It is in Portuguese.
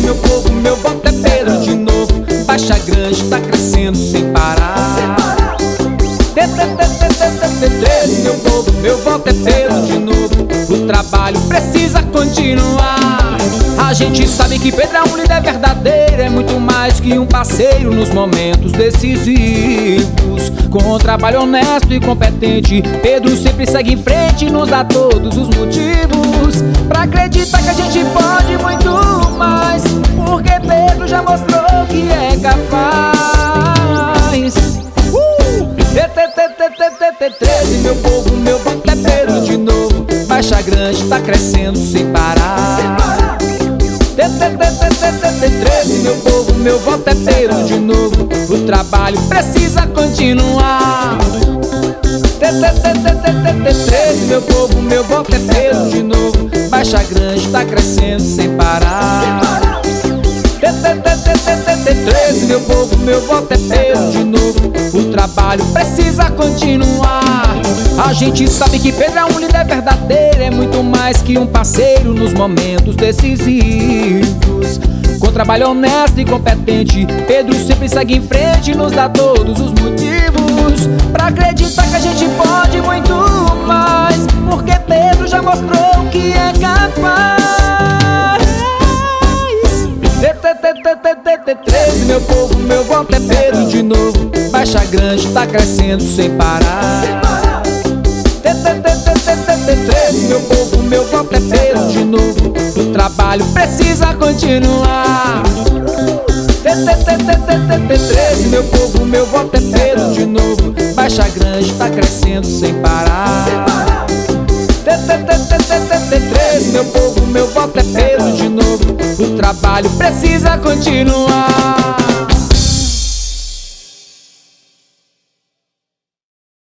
meu povo, meu voto é Pedro de novo. Baixa Grande tá crescendo sem parar. T13, meu povo, meu voto é Pedro de novo. O trabalho precisa continuar. A gente sabe que Pedro é um líder verdadeiro, é muito mais que um parceiro nos momentos decisivos. Com um trabalho honesto e competente, Pedro sempre segue em frente e nos dá todos os motivos pra acreditar que a gente pode muito 13, meu povo, meu voto é Pedro de novo. Baixa Grande tá crescendo sem parar. 13, meu povo, meu voto é Pedro de novo. O trabalho precisa continuar. 13, meu povo, meu voto é Pedro de novo. Baixa Grande tá crescendo sem parar. 13, meu povo, meu voto é Pedro de novo. O trabalho precisa continuar. A gente sabe que Pedro é um líder verdadeiro, é muito mais que um parceiro nos momentos decisivos. Com trabalho honesto e competente, Pedro sempre segue em frente e nos dá todos os motivos pra acreditar que a gente pode muito mais. Porque Pedro já mostrou que é capaz. 13, meu povo, meu voto é Pedro Baixa Grande tá crescendo sem parar. 13, meu povo, meu voto é Pedro de novo. O trabalho precisa continuar. 13, meu povo, meu voto é Pedro de novo. Baixa Grande tá crescendo sem parar. 13, meu povo, meu voto é Pedro de novo. O trabalho precisa continuar.